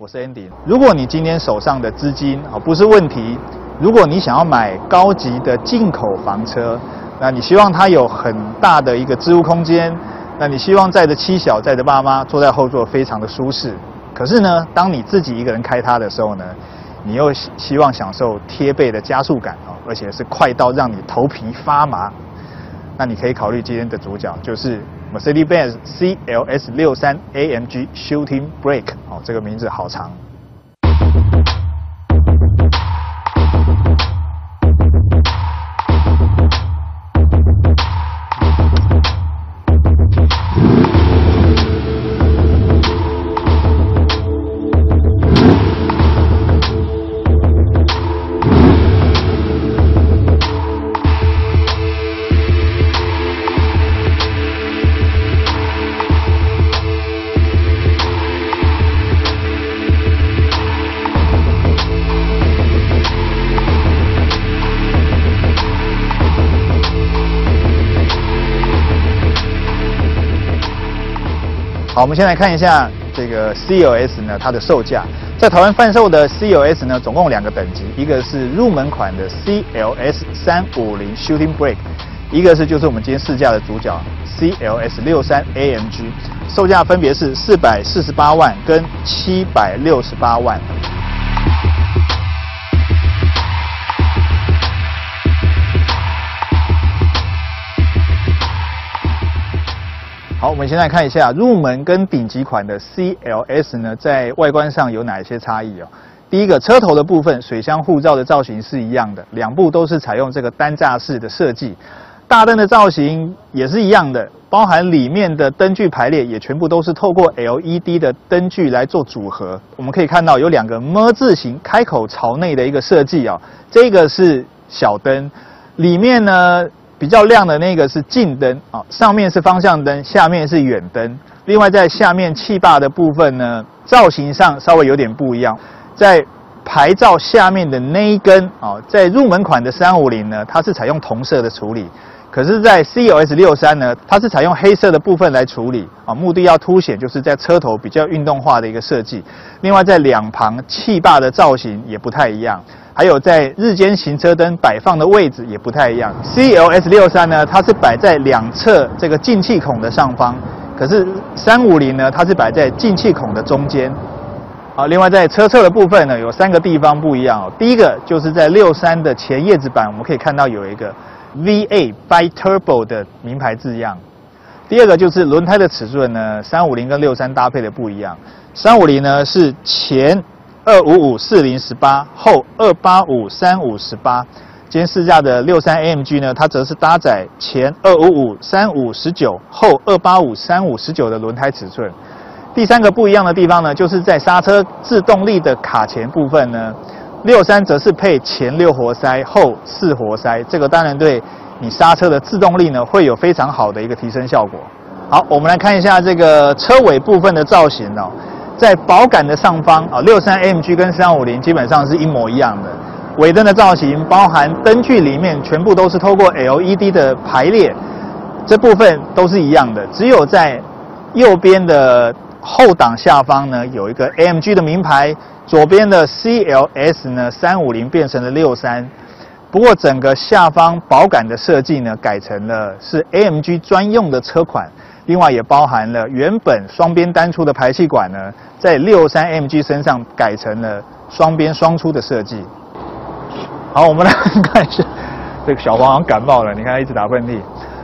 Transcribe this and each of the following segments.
我是 Andy。如果你今天手上的资金啊不是问题，如果你想要买高级的进口房车，那你希望它有很大的一个置物空间，那你希望载着妻小载着爸妈坐在后座非常的舒适。可是呢，当你自己一个人开它的时候呢，你又希望享受贴背的加速感哦，而且是快到让你头皮发麻。那你可以考虑今天的主角就是 Mercedes-Benz CLS 六三 AMG Shooting Break 哦，这个名字好长。好，我们先来看一下这个 CLS 呢，它的售价。在台湾贩售的 CLS 呢，总共两个等级，一个是入门款的 CLS 三五零 Shooting Break，一个是就是我们今天试驾的主角 CLS 六三 AMG，售价分别是四百四十八万跟七百六十八万。好，我们先来看一下入门跟顶级款的 CLS 呢，在外观上有哪一些差异哦？第一个，车头的部分，水箱护罩的造型是一样的，两部都是采用这个单架式的设计。大灯的造型也是一样的，包含里面的灯具排列也全部都是透过 LED 的灯具来做组合。我们可以看到有两个 “M” 字形开口朝内的一个设计啊，这个是小灯，里面呢。比较亮的那个是近灯啊，上面是方向灯，下面是远灯。另外在下面气坝的部分呢，造型上稍微有点不一样。在牌照下面的那一根啊，在入门款的三五零呢，它是采用同色的处理。可是，在 CLS 六三呢，它是采用黑色的部分来处理啊，目的要凸显就是在车头比较运动化的一个设计。另外在两旁气坝的造型也不太一样。还有在日间行车灯摆放的位置也不太一样。CLS 六三呢，它是摆在两侧这个进气孔的上方，可是三五零呢，它是摆在进气孔的中间。好，另外在车侧的部分呢，有三个地方不一样哦。第一个就是在六三的前叶子板，我们可以看到有一个 V8 Bi Turbo 的名牌字样。第二个就是轮胎的尺寸呢，三五零跟六三搭配的不一样。三五零呢是前。二五五四零十八后二八五三五十八，今天试驾的六三 AMG 呢，它则是搭载前二五五三五十九后二八五三五十九的轮胎尺寸。第三个不一样的地方呢，就是在刹车制动力的卡钳部分呢，六三则是配前六活塞后四活塞，这个当然对你刹车的制动力呢会有非常好的一个提升效果。好，我们来看一下这个车尾部分的造型哦。在保杆的上方啊，六三 MG 跟三五零基本上是一模一样的。尾灯的造型，包含灯具里面全部都是透过 LED 的排列，这部分都是一样的。只有在右边的后挡下方呢，有一个 AMG 的名牌，左边的 CLS 呢，三五零变成了六三。不过整个下方保杆的设计呢，改成了是 AMG 专用的车款。另外也包含了原本双边单出的排气管呢，在六三 MG 身上改成了双边双出的设计。好，我们来看一下这个小黄好像感冒了，你看他一直打喷嚏。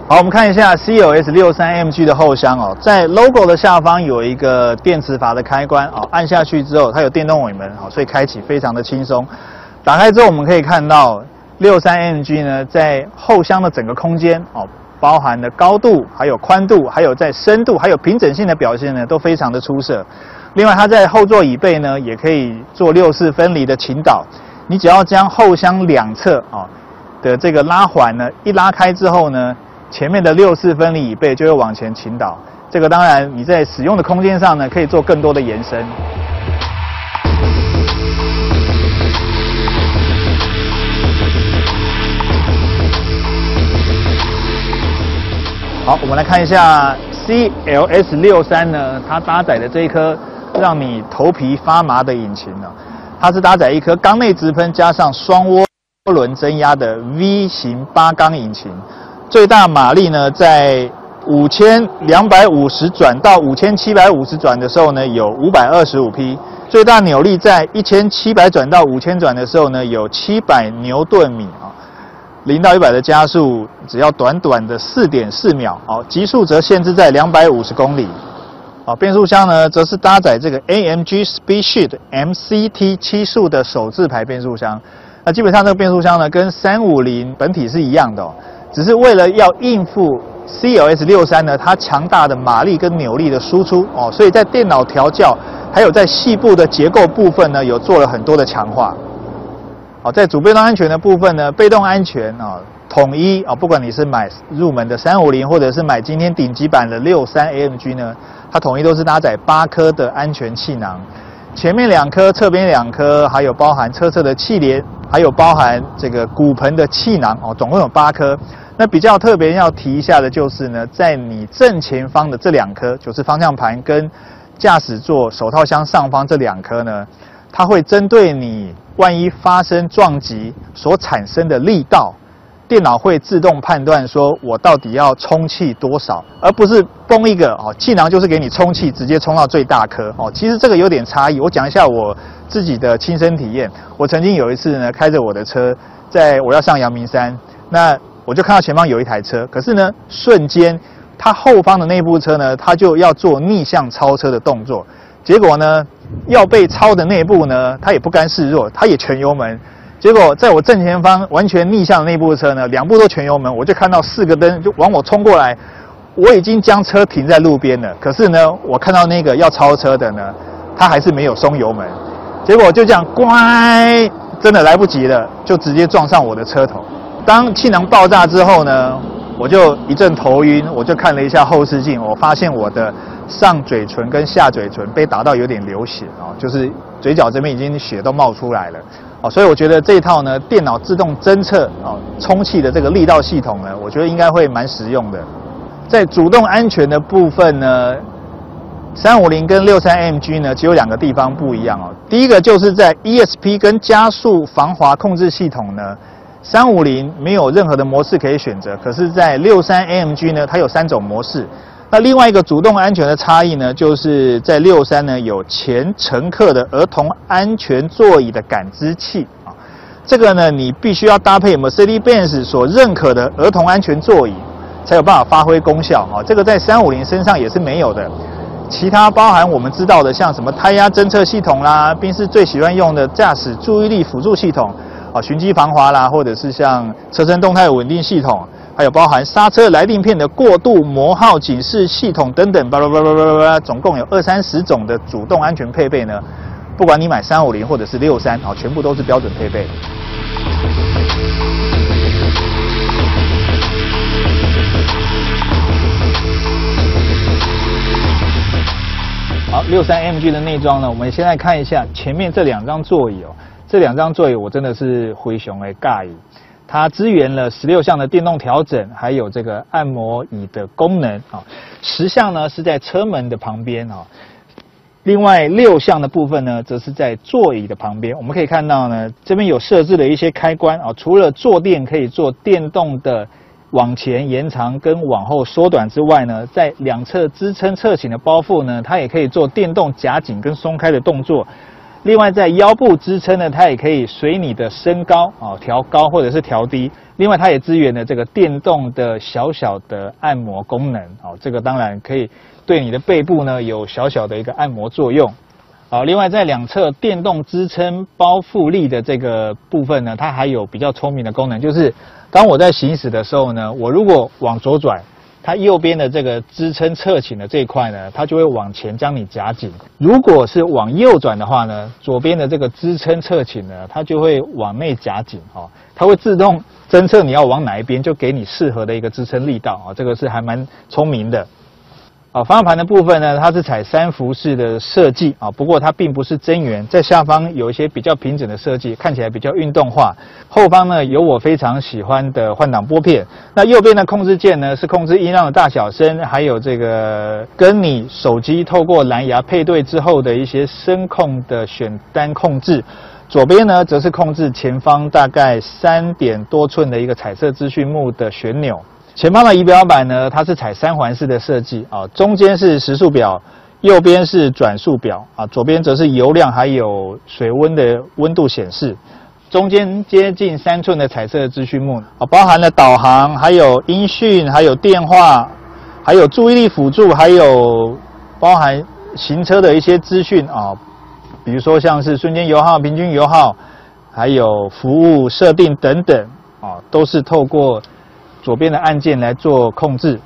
好，我们看一下 CLS 六三 MG 的后箱哦，在 logo 的下方有一个电磁阀的开关哦，按下去之后它有电动尾门哦，所以开启非常的轻松。打开之后我们可以看到六三 MG 呢在后箱的整个空间哦。包含的高度、还有宽度、还有在深度、还有平整性的表现呢，都非常的出色。另外，它在后座椅背呢，也可以做六四分离的倾倒。你只要将后箱两侧啊的这个拉环呢一拉开之后呢，前面的六四分离椅背就会往前倾倒。这个当然你在使用的空间上呢，可以做更多的延伸。好，我们来看一下 CLS 六三呢，它搭载的这一颗让你头皮发麻的引擎呢，它是搭载一颗缸内直喷加上双涡轮增压的 V 型八缸引擎，最大马力呢在五千两百五十转到五千七百五十转的时候呢有五百二十五匹，最大扭力在一千七百转到五千转的时候呢有七百牛顿米啊。零到一百的加速只要短短的四点四秒，好，极速则限制在两百五十公里。好，变速箱呢，则是搭载这个 AMG Speedshift MCT 七速的手自排变速箱。那基本上这个变速箱呢，跟三五零本体是一样的哦，只是为了要应付 CLS 六三呢，它强大的马力跟扭力的输出哦，所以在电脑调教还有在细部的结构部分呢，有做了很多的强化。好，在主被动安全的部分呢，被动安全啊，统一啊，不管你是买入门的三五零，或者是买今天顶级版的六三 AMG 呢，它统一都是搭载八颗的安全气囊，前面两颗，侧边两颗，还有包含车侧的气帘，还有包含这个骨盆的气囊哦，总共有八颗。那比较特别要提一下的就是呢，在你正前方的这两颗，就是方向盘跟驾驶座手套箱上方这两颗呢，它会针对你。万一发生撞击所产生的力道，电脑会自动判断说我到底要充气多少，而不是崩一个哦，气囊就是给你充气，直接充到最大颗哦。其实这个有点差异，我讲一下我自己的亲身体验。我曾经有一次呢，开着我的车，在我要上阳明山，那我就看到前方有一台车，可是呢，瞬间它后方的那部车呢，它就要做逆向超车的动作，结果呢？要被超的那部呢，他也不甘示弱，他也全油门。结果在我正前方完全逆向的那部车呢，两部都全油门，我就看到四个灯就往我冲过来。我已经将车停在路边了，可是呢，我看到那个要超车的呢，他还是没有松油门。结果就这样，乖，真的来不及了，就直接撞上我的车头。当气囊爆炸之后呢，我就一阵头晕，我就看了一下后视镜，我发现我的。上嘴唇跟下嘴唇被打到有点流血啊，就是嘴角这边已经血都冒出来了，哦，所以我觉得这套呢，电脑自动侦测啊充气的这个力道系统呢，我觉得应该会蛮实用的。在主动安全的部分呢，三五零跟六三 MG 呢，只有两个地方不一样哦。第一个就是在 ESP 跟加速防滑控制系统呢，三五零没有任何的模式可以选择，可是，在六三 AMG 呢，它有三种模式。那另外一个主动安全的差异呢，就是在六三呢有前乘客的儿童安全座椅的感知器啊，这个呢你必须要搭配 Mercedes-Benz 所认可的儿童安全座椅，才有办法发挥功效啊。这个在三五零身上也是没有的。其他包含我们知道的，像什么胎压侦测系统啦，并是最喜欢用的驾驶注意力辅助系统啊，循迹防滑啦，或者是像车身动态稳定系统。还有包含刹车来电片的过渡磨耗警示系统等等，巴拉巴拉巴拉巴拉，总共有二三十种的主动安全配备呢。不管你买三五零或者是六三，啊，全部都是标准配备。好，六三 MG 的内装呢，我们现在看一下前面这两张座椅哦，这两张座椅我真的是灰熊哎，尬意。它支援了十六项的电动调整，还有这个按摩椅的功能啊。十项呢是在车门的旁边啊，另外六项的部分呢，则是在座椅的旁边。我们可以看到呢，这边有设置了一些开关啊，除了坐垫可以做电动的往前延长跟往后缩短之外呢，在两侧支撑侧倾的包覆呢，它也可以做电动夹紧跟松开的动作。另外，在腰部支撑呢，它也可以随你的身高啊调高或者是调低。另外，它也支援了这个电动的小小的按摩功能啊，这个当然可以对你的背部呢有小小的一个按摩作用。好，另外在两侧电动支撑包覆力的这个部分呢，它还有比较聪明的功能，就是当我在行驶的时候呢，我如果往左转。它右边的这个支撑侧倾的这一块呢，它就会往前将你夹紧。如果是往右转的话呢，左边的这个支撑侧倾呢，它就会往内夹紧。哈，它会自动侦测你要往哪一边，就给你适合的一个支撑力道。啊，这个是还蛮聪明的。啊，方向盘的部分呢，它是采三幅式的设计啊，不过它并不是真圆，在下方有一些比较平整的设计，看起来比较运动化。后方呢有我非常喜欢的换挡拨片，那右边的控制键呢是控制音量的大小声，还有这个跟你手机透过蓝牙配对之后的一些声控的选单控制。左边呢则是控制前方大概三点多寸的一个彩色资讯幕的旋钮。前方的仪表板呢，它是采三环式的设计啊，中间是时速表，右边是转速表啊，左边则是油量还有水温的温度显示，中间接近三寸的彩色资讯幕啊，包含了导航，还有音讯，还有电话，还有注意力辅助，还有包含行车的一些资讯啊，比如说像是瞬间油耗、平均油耗，还有服务设定等等啊，都是透过。左边的按键来做控制，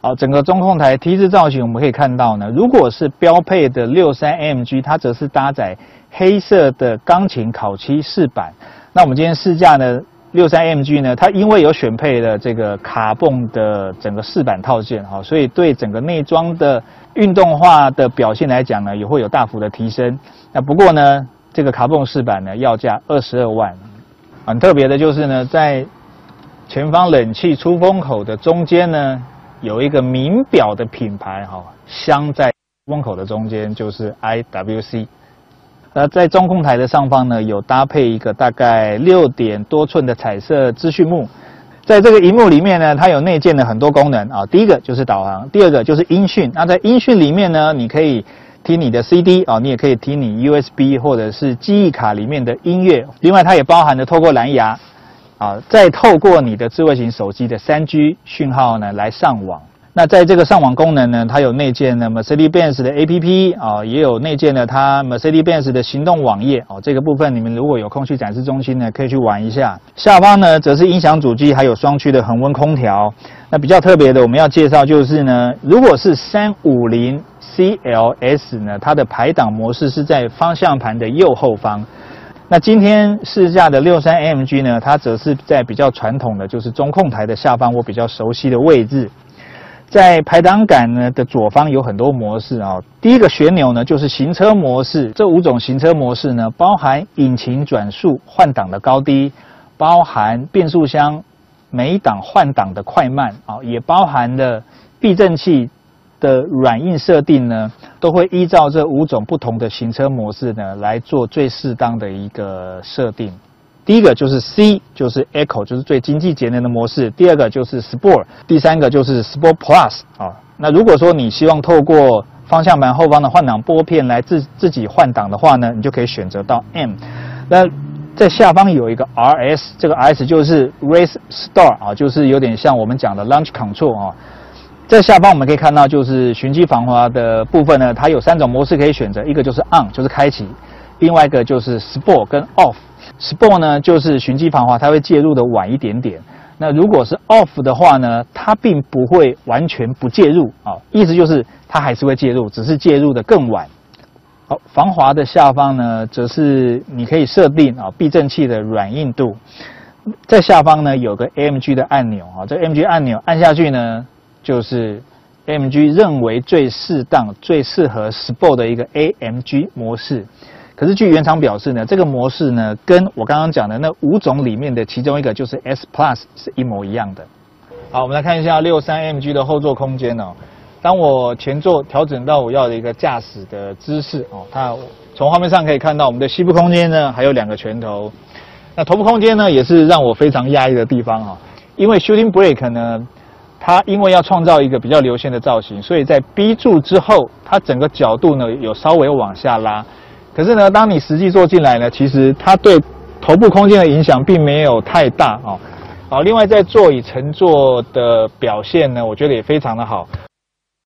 好，整个中控台 T 字造型，我们可以看到呢，如果是标配的六三 AMG，它则是搭载黑色的钢琴烤漆饰板。那我们今天试驾呢，六三 AMG 呢，它因为有选配了这个卡泵的整个饰板套件，哈，所以对整个内装的运动化的表现来讲呢，也会有大幅的提升。那不过呢，这个卡泵饰板呢，要价二十二万。很特别的就是呢，在前方冷气出风口的中间呢，有一个名表的品牌哈，镶在风口的中间就是 IWC。那在中控台的上方呢，有搭配一个大概六点多寸的彩色资讯幕。在这个荧幕里面呢，它有内建的很多功能啊。第一个就是导航，第二个就是音讯。那在音讯里面呢，你可以听你的 CD 啊，你也可以听你 USB 或者是记忆卡里面的音乐。另外，它也包含了透过蓝牙。啊，再透过你的智慧型手机的三 G 讯号呢来上网。那在这个上网功能呢，它有内建的 Mercedes-Benz 的 APP 啊，也有内建的它 Mercedes-Benz 的行动网页哦。这个部分你们如果有空去展示中心呢，可以去玩一下。下方呢，则是音响主机，还有双区的恒温空调。那比较特别的，我们要介绍就是呢，如果是三五零 CLS 呢，它的排档模式是在方向盘的右后方。那今天试驾的六三 AMG 呢，它则是在比较传统的，就是中控台的下方，我比较熟悉的位置。在排挡杆呢的左方有很多模式啊。第一个旋钮呢就是行车模式，这五种行车模式呢包含引擎转速、换挡的高低，包含变速箱每档换挡的快慢啊，也包含了避震器。的软硬设定呢，都会依照这五种不同的行车模式呢来做最适当的一个设定。第一个就是 C，就是 Eco，就是最经济节能的模式。第二个就是 Sport，第三个就是 Sport Plus 啊。那如果说你希望透过方向盘后方的换挡拨片来自自己换挡的话呢，你就可以选择到 M。那在下方有一个 RS，这个 RS 就是 Race Star 啊，就是有点像我们讲的 Launch Control 啊。在下方我们可以看到，就是循迹防滑的部分呢，它有三种模式可以选择，一个就是 On，就是开启；另外一个就是 Sport 跟 Off。Sport 呢就是循迹防滑，它会介入的晚一点点。那如果是 Off 的话呢，它并不会完全不介入啊，意思就是它还是会介入，只是介入的更晚。好，防滑的下方呢，则是你可以设定啊避震器的软硬度。在下方呢有个 AMG 的按钮啊，这 AMG 按钮按下去呢。就是 AMG 认为最适当、最适合 Sport 的一个 AMG 模式。可是据原厂表示呢，这个模式呢，跟我刚刚讲的那五种里面的其中一个就是 S Plus 是一模一样的。好，我们来看一下六三 MG 的后座空间哦。当我前座调整到我要的一个驾驶的姿势哦，它从画面上可以看到我们的膝部空间呢还有两个拳头。那头部空间呢，也是让我非常压抑的地方啊，因为 Shooting Brake 呢。它因为要创造一个比较流线的造型，所以在 B 柱之后，它整个角度呢有稍微往下拉。可是呢，当你实际坐进来呢，其实它对头部空间的影响并没有太大啊。好，另外在座椅乘坐的表现呢，我觉得也非常的好。